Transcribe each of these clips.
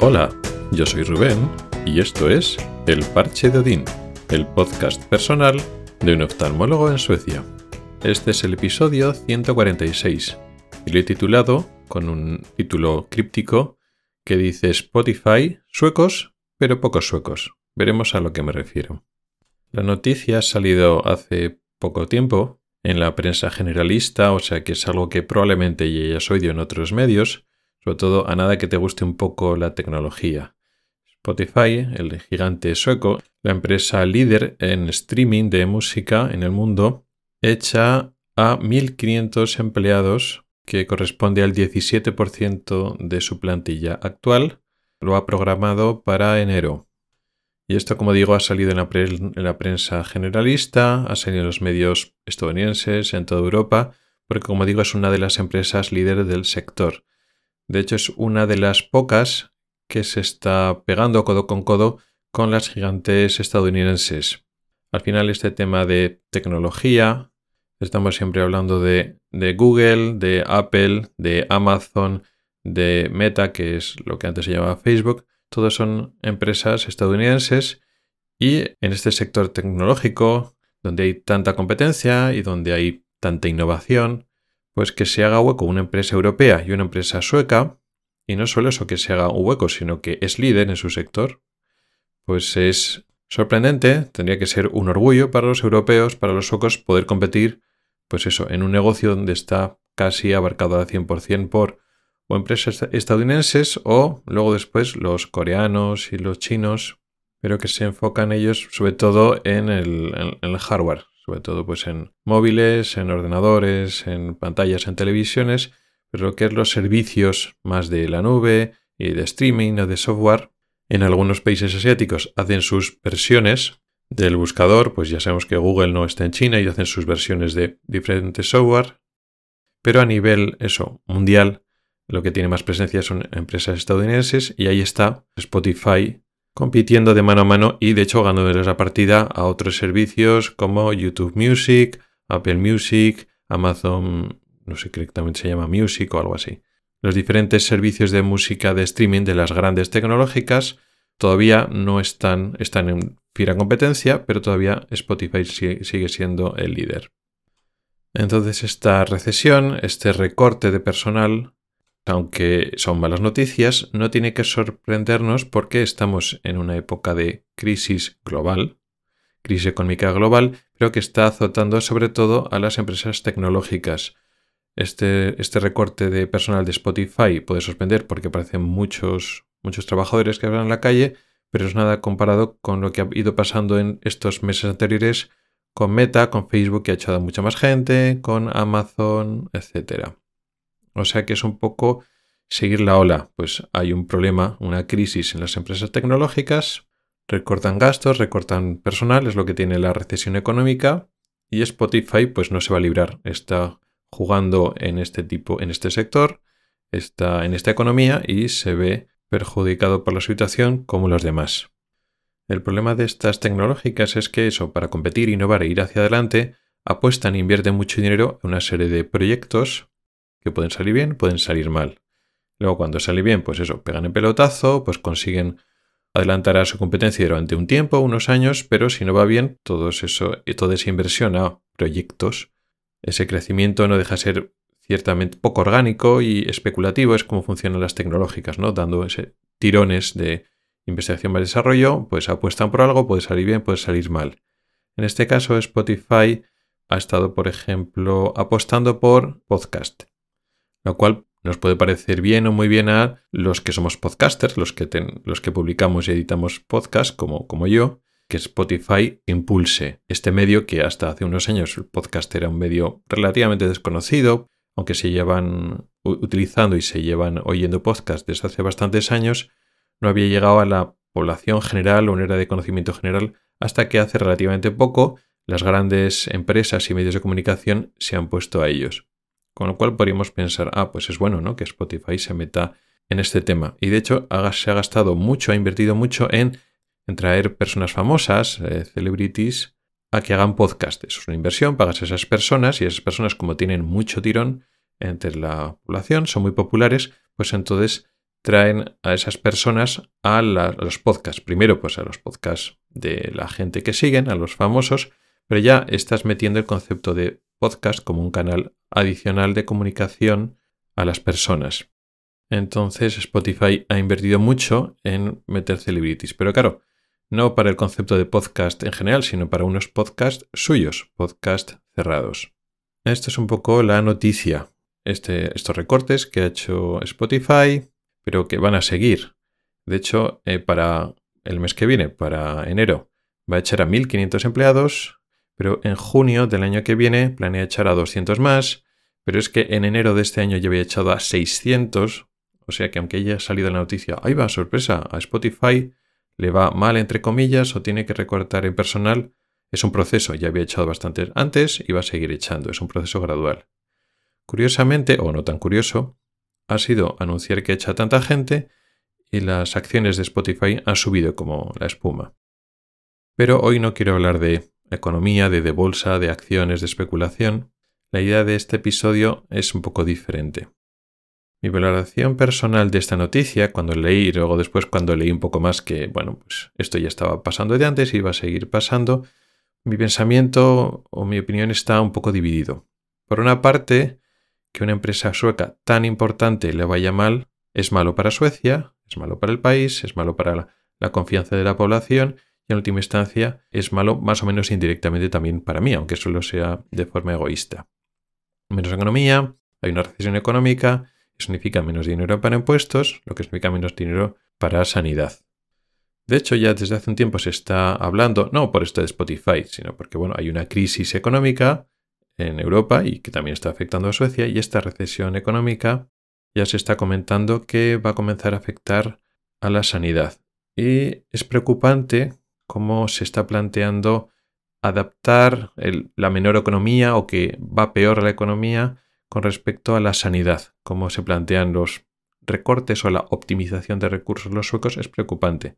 Hola, yo soy Rubén y esto es El Parche de Odín, el podcast personal de un oftalmólogo en Suecia. Este es el episodio 146 y lo he titulado con un título críptico que dice Spotify, suecos, pero pocos suecos. Veremos a lo que me refiero. La noticia ha salido hace poco tiempo en la prensa generalista, o sea que es algo que probablemente ya hayas oído en otros medios, sobre todo a nada que te guste un poco la tecnología. Spotify, el gigante sueco, la empresa líder en streaming de música en el mundo, echa a 1.500 empleados, que corresponde al 17% de su plantilla actual. Lo ha programado para enero. Y esto, como digo, ha salido en la, en la prensa generalista, ha salido en los medios estadounidenses, en toda Europa, porque, como digo, es una de las empresas líderes del sector. De hecho, es una de las pocas que se está pegando codo con codo con las gigantes estadounidenses. Al final, este tema de tecnología, estamos siempre hablando de, Google, de Apple, de Amazon, de Meta, que es lo que antes se llamaba Facebook, todos son empresas estadounidenses y en este sector tecnológico, donde hay tanta competencia y donde hay tanta innovación, pues que se haga hueco una empresa europea y una empresa sueca, y no solo eso que se haga un hueco, sino que es líder en su sector, pues es sorprendente, tendría que ser un orgullo para los europeos, para los suecos, poder competir, pues eso, en un negocio donde está casi abarcado al 100% por empresas estadounidenses o luego después los coreanos y los chinos, pero que se enfocan ellos sobre todo en el hardware, sobre todo pues en móviles, en ordenadores, en pantallas, en televisiones, pero lo que es los servicios más de la nube y de streaming o de software, en algunos países asiáticos hacen sus versiones del buscador, pues ya sabemos que Google no está en China y hacen sus versiones de diferentes software, pero a nivel eso, mundial, lo que tiene más presencia son empresas estadounidenses y ahí está Spotify compitiendo de mano a mano y de hecho ganándoles la partida a otros servicios como YouTube Music, Apple Music, Amazon, no sé exactamente se llama Music o algo así. Los diferentes servicios de música de streaming de las grandes tecnológicas todavía no están, están en fiera competencia, pero todavía Spotify sigue siendo el líder. Entonces esta recesión, este recorte de personal, aunque son malas noticias, no tiene que sorprendernos porque estamos en una época de crisis global, crisis económica global, pero que está azotando sobre todo a las empresas tecnológicas. Este, este recorte de personal de Spotify puede sorprender porque parecen muchos, muchos trabajadores que habrán en la calle, pero es nada comparado con lo que ha ido pasando en estos meses anteriores con Meta, con Facebook que ha echado a mucha más gente, con Amazon, etcétera. O sea que es un poco seguir la ola. Pues hay un problema, una crisis en las empresas tecnológicas, recortan gastos, recortan personal, es lo que tiene la recesión económica y Spotify pues no se va a librar. Está jugando en este tipo, en este sector, está en esta economía y se ve perjudicado por la situación como los demás. El problema de estas tecnológicas es que eso, para competir, innovar e ir hacia adelante, apuestan e invierten mucho dinero en una serie de proyectos que pueden salir bien, pueden salir mal. Luego cuando sale bien, pues eso, pegan el pelotazo, pues consiguen adelantar a su competencia durante un tiempo, unos años, pero si no va bien, todo eso, toda esa inversión a proyectos, ese crecimiento no deja de ser ciertamente poco orgánico y especulativo, es como funcionan las tecnológicas, ¿no? Dando ese tirones de investigación y desarrollo, pues apuestan por algo, puede salir bien, puede salir mal. En este caso, Spotify ha estado, por ejemplo, apostando por podcast lo cual nos puede parecer bien o muy bien a los que somos podcasters, los que, los que publicamos y editamos podcast, como, como yo, que Spotify impulse este medio que hasta hace unos años el podcast era un medio relativamente desconocido, aunque se llevan utilizando y se llevan oyendo podcast desde hace bastantes años, no había llegado a la población general o una era de conocimiento general hasta que hace relativamente poco las grandes empresas y medios de comunicación se han puesto a ellos. Con lo cual podríamos pensar, ah, pues es bueno, ¿no? Que Spotify se meta en este tema. Y de hecho se ha gastado mucho, ha invertido mucho en, traer personas famosas, eh, celebrities, a que hagan podcast. Eso es una inversión, pagas a esas personas y esas personas como tienen mucho tirón entre la población, son muy populares, pues entonces traen a esas personas a, los podcasts. Primero, pues a los podcasts de la gente que siguen, a los famosos, pero ya estás metiendo el concepto de podcast como un canal adicional de comunicación a las personas. Entonces Spotify ha invertido mucho en meter celebrities. Pero claro, no para el concepto de podcast en general, sino para unos podcasts suyos, podcasts cerrados. Esta es un poco la noticia. Este, estos recortes que ha hecho Spotify, pero que van a seguir. De hecho, eh, para el mes que viene, para enero, va a echar a 1.500 empleados, pero en junio del año que viene planea echar a 200 más, pero es que en enero de este año ya había echado a 600, o sea que aunque haya salido la noticia, ahí va, sorpresa, a Spotify le va mal entre comillas o tiene que recortar en personal, es un proceso, ya había echado bastante antes y va a seguir echando, es un proceso gradual. Curiosamente, o no tan curioso, ha sido anunciar que echa tanta gente y las acciones de Spotify han subido como la espuma. Pero hoy no quiero hablar de economía, de, bolsa, de acciones, de especulación. La idea de este episodio es un poco diferente. Mi valoración personal de esta noticia, cuando leí y luego después cuando leí un poco más que, bueno, pues esto ya estaba pasando de antes y iba a seguir pasando, mi pensamiento o mi opinión está un poco dividido. Por una parte, que una empresa sueca tan importante le vaya mal es malo para Suecia, es malo para el país, es malo para la, confianza de la población y en última instancia es malo más o menos indirectamente también para mí, aunque solo sea de forma egoísta. Menos economía, hay una recesión económica, significa menos dinero para impuestos, lo que significa menos dinero para sanidad. De hecho, ya desde hace un tiempo se está hablando, no por esto de Spotify, sino porque bueno, hay una crisis económica en Europa y que también está afectando a Suecia y esta recesión económica ya se está comentando que va a comenzar a afectar a la sanidad. Y es preocupante cómo se está planteando adaptar la menor economía o que va peor la economía con respecto a la sanidad. Cómo se plantean los recortes o la optimización de recursos los suecos es preocupante.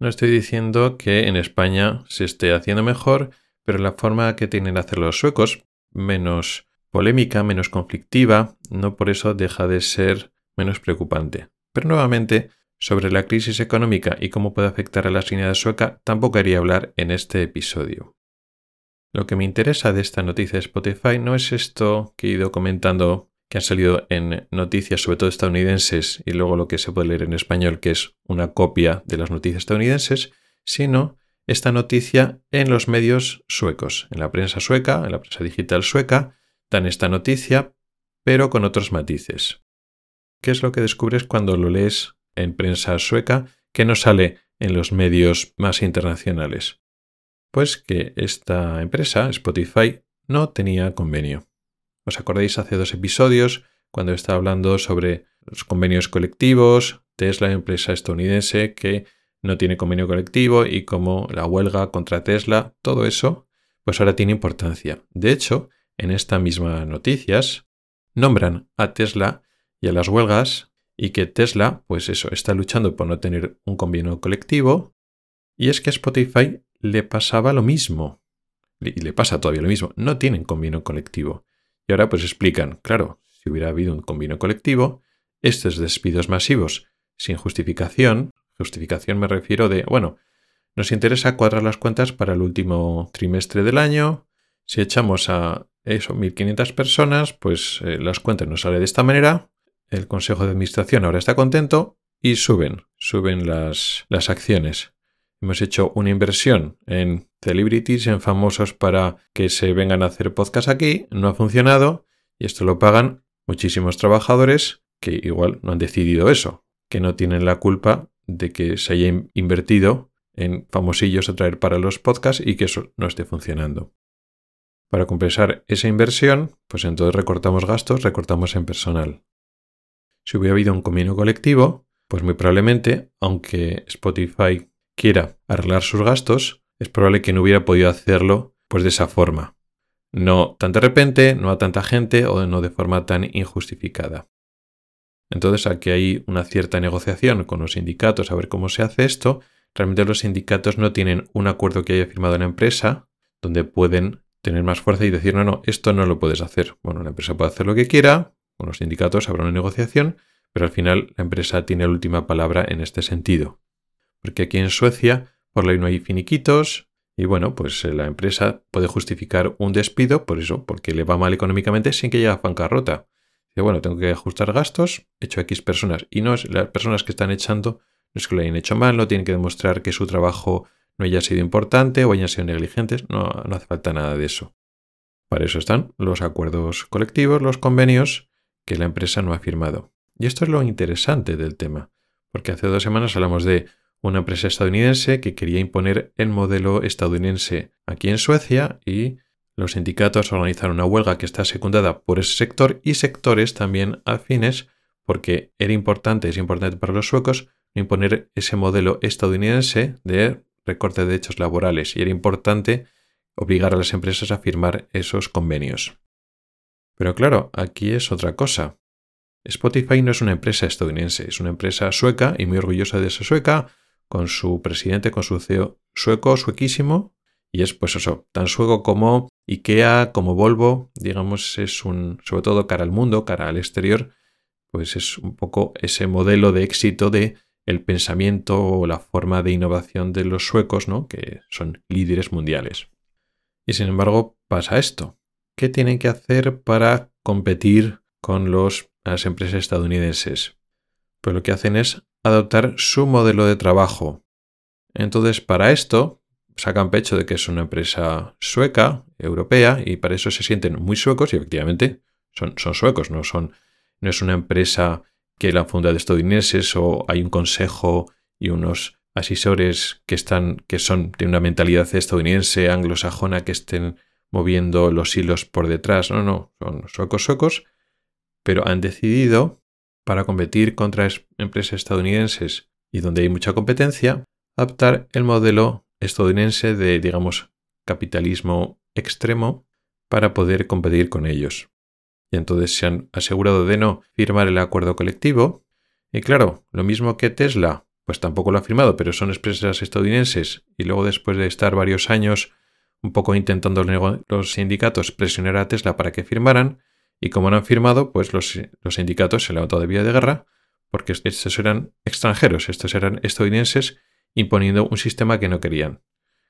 No estoy diciendo que en España se esté haciendo mejor, pero la forma que tienen de hacer los suecos, menos polémica, menos conflictiva, no por eso deja de ser menos preocupante. Pero nuevamente, sobre la crisis económica y cómo puede afectar a la sanidad sueca, tampoco quería hablar en este episodio. Lo que me interesa de esta noticia de Spotify no es esto que he ido comentando que han salido en noticias, sobre todo estadounidenses, y luego lo que se puede leer en español, que es una copia de las noticias estadounidenses, sino esta noticia en los medios suecos, en la prensa sueca, en la prensa digital sueca, dan esta noticia, pero con otros matices. ¿Qué es lo que descubres cuando lo lees en prensa sueca que no sale en los medios más internacionales? Pues que esta empresa, Spotify, no tenía convenio. ¿Os acordáis hace dos episodios cuando estaba hablando sobre los convenios colectivos, Tesla, empresa estadounidense que no tiene convenio colectivo y cómo la huelga contra Tesla, todo eso, pues ahora tiene importancia. De hecho, en esta misma noticias nombran a Tesla y a las huelgas y que Tesla, pues eso, está luchando por no tener un convenio colectivo y es que Spotify le pasaba lo mismo. Y le pasa todavía lo mismo. No tienen convenio colectivo. Y ahora pues explican, claro, si hubiera habido un convenio colectivo, estos despidos masivos sin justificación, justificación me refiero de, bueno, nos interesa cuadrar las cuentas para el último trimestre del año. Si echamos a eso, 1.500 personas, pues eh, las cuentas nos salen de esta manera. El Consejo de Administración ahora está contento y suben, suben las, las acciones. Hemos hecho una inversión en celebrities, en famosos para que se vengan a hacer podcast aquí. No ha funcionado y esto lo pagan muchísimos trabajadores que igual no han decidido eso, que no tienen la culpa de que se haya invertido en famosillos a traer para los podcasts y que eso no esté funcionando. Para compensar esa inversión, pues entonces recortamos gastos, recortamos en personal. Si hubiera habido un convenio colectivo, pues muy probablemente, aunque Spotify quiera arreglar sus gastos, es probable que no hubiera podido hacerlo pues de esa forma. No tan de repente, no a tanta gente o no de forma tan injustificada. Entonces aquí hay una cierta negociación con los sindicatos a ver cómo se hace esto. Realmente los sindicatos no tienen un acuerdo que haya firmado la empresa donde pueden tener más fuerza y decir, no, no, esto no lo puedes hacer. Bueno, la empresa puede hacer lo que quiera, con los sindicatos habrá una negociación, pero al final la empresa tiene la última palabra en este sentido. Porque aquí en Suecia, por ley no hay finiquitos, y bueno, pues eh, la empresa puede justificar un despido por eso, porque le va mal económicamente sin que llegue a bancarrota. Dice, bueno, tengo que ajustar gastos, he hecho X personas. Y no es las personas que están echando, no es que lo hayan hecho mal, no tienen que demostrar que su trabajo no haya sido importante o hayan sido negligentes, no, no hace falta nada de eso. Para eso están los acuerdos colectivos, los convenios que la empresa no ha firmado. Y esto es lo interesante del tema, porque hace dos semanas hablamos de una empresa estadounidense que quería imponer el modelo estadounidense aquí en Suecia y los sindicatos organizaron una huelga que está secundada por ese sector y sectores también afines porque era importante, es importante para los suecos imponer ese modelo estadounidense de recorte de derechos laborales y era importante obligar a las empresas a firmar esos convenios. Pero claro, aquí es otra cosa. Spotify no es una empresa estadounidense, es una empresa sueca y muy orgullosa de ser sueca, con su presidente, con su CEO sueco, suequísimo, y es pues eso, tan sueco como IKEA, como Volvo, digamos, es un, sobre todo cara al mundo, cara al exterior, pues es un poco ese modelo de éxito de el pensamiento o la forma de innovación de los suecos, ¿no? que son líderes mundiales. Y sin embargo pasa esto. ¿Qué tienen que hacer para competir con los, las empresas estadounidenses? Pues lo que hacen es adoptar su modelo de trabajo. Entonces, para esto, sacan pecho de que es una empresa sueca, europea, y para eso se sienten muy suecos, y efectivamente son, son suecos, no, son, no es una empresa que la funda de estadounidenses o hay un consejo y unos asesores que están, que son, de una mentalidad estadounidense, anglosajona, que estén moviendo los hilos por detrás. No, no, son suecos suecos, pero han decidido, para competir contra empresas estadounidenses y donde hay mucha competencia, adaptar el modelo estadounidense de, digamos, capitalismo extremo para poder competir con ellos. Y entonces se han asegurado de no firmar el acuerdo colectivo. Y claro, lo mismo que Tesla pues tampoco lo ha firmado, pero son empresas estadounidenses y luego después de estar varios años un poco intentando los sindicatos presionar a Tesla para que firmaran y como no han firmado, pues los, sindicatos se han levantado de vía de guerra porque estos eran extranjeros, estos eran estadounidenses imponiendo un sistema que no querían.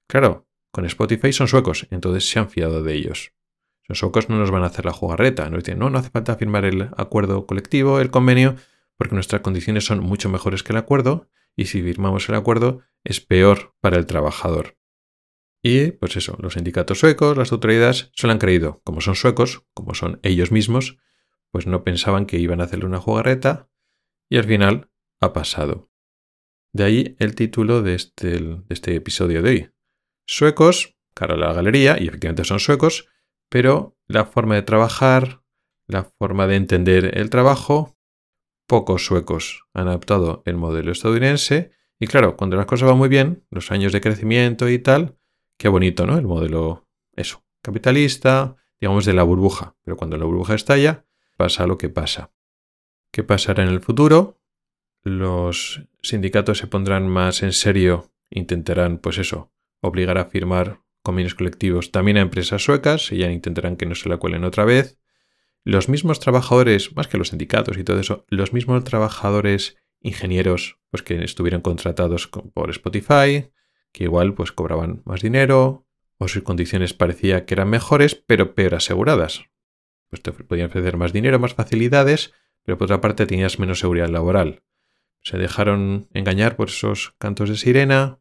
Claro, con Spotify son suecos, entonces se han fiado de ellos. Los suecos no nos van a hacer la jugarreta, nos dicen, no, no hace falta firmar el acuerdo colectivo, el convenio, porque nuestras condiciones son mucho mejores que el acuerdo y si firmamos el acuerdo es peor para el trabajador. Y pues eso, los sindicatos suecos, las autoridades, se lo han creído. Como son suecos, como son ellos mismos, pues no pensaban que iban a hacerle una jugarreta y al final ha pasado. De ahí el título de este, de este episodio de hoy. Suecos, cara a la galería, y efectivamente son suecos, pero la forma de trabajar, la forma de entender el trabajo, pocos suecos han adoptado el modelo estadounidense y claro, cuando las cosas van muy bien, los años de crecimiento y tal, qué bonito, ¿no? El modelo, eso, capitalista, digamos de la burbuja, pero cuando la burbuja estalla, pasa lo que pasa. ¿Qué pasará en el futuro? Los sindicatos se pondrán más en serio, intentarán, pues eso, obligar a firmar convenios colectivos también a empresas suecas y ya intentarán que no se la cuelen otra vez los mismos trabajadores, más que los sindicatos y todo eso, los mismos trabajadores ingenieros pues que estuvieron contratados por Spotify, que igual pues cobraban más dinero o sus condiciones parecía que eran mejores, pero peor aseguradas. Pues te podían ofrecer más dinero, más facilidades, pero por otra parte tenías menos seguridad laboral. Se dejaron engañar por esos cantos de sirena,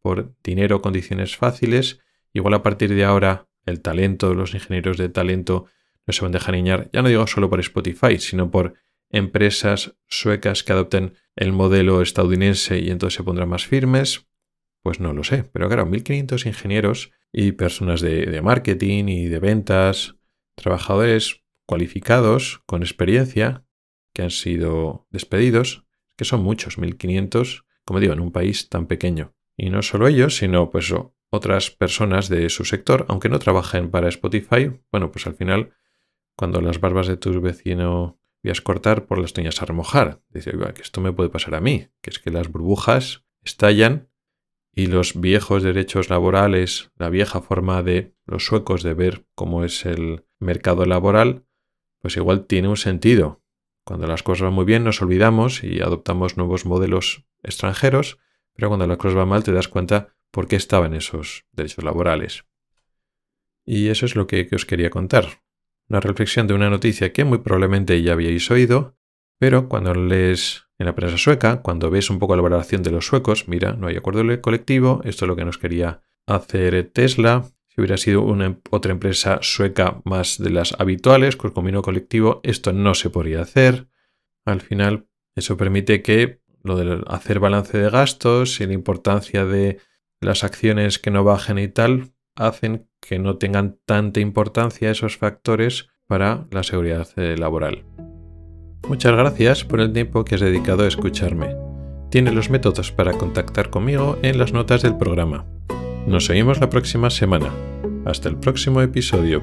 por dinero, condiciones fáciles. Igual a partir de ahora el talento, los ingenieros de talento no se van a dejar niñar, ya no digo solo por Spotify, sino por empresas suecas que adopten el modelo estadounidense y entonces se pondrán más firmes. Pues no lo sé, pero claro, 1.500 ingenieros y personas de, marketing y de ventas, trabajadores cualificados, con experiencia, que han sido despedidos, que son muchos, 1.500, como digo, en un país tan pequeño. Y no solo ellos, sino pues otras personas de su sector, aunque no trabajen para Spotify, bueno, pues al final cuando las barbas de tu vecino vías cortar, por las tenías a remojar. Dice, que esto me puede pasar a mí, que es que las burbujas estallan y los viejos derechos laborales, la vieja forma de los suecos de ver cómo es el mercado laboral, pues igual tiene un sentido. Cuando las cosas van muy bien nos olvidamos y adoptamos nuevos modelos extranjeros, pero cuando las cosas van mal te das cuenta por qué estaban esos derechos laborales. Y eso es lo que, os quería contar. Una reflexión de una noticia que muy probablemente ya habíais oído, pero cuando lees en la prensa sueca, cuando ves un poco la valoración de los suecos, mira, no hay acuerdo colectivo, esto es lo que nos quería hacer Tesla. Si hubiera sido una, otra empresa sueca más de las habituales, con convenio colectivo, esto no se podría hacer. Al final, eso permite que lo de hacer balance de gastos y la importancia de las acciones que no bajen y tal, hacen que no tengan tanta importancia esos factores para la seguridad eh, laboral. Muchas gracias por el tiempo que has dedicado a escucharme. Tiene los métodos para contactar conmigo en las notas del programa. Nos seguimos la próxima semana. Hasta el próximo episodio.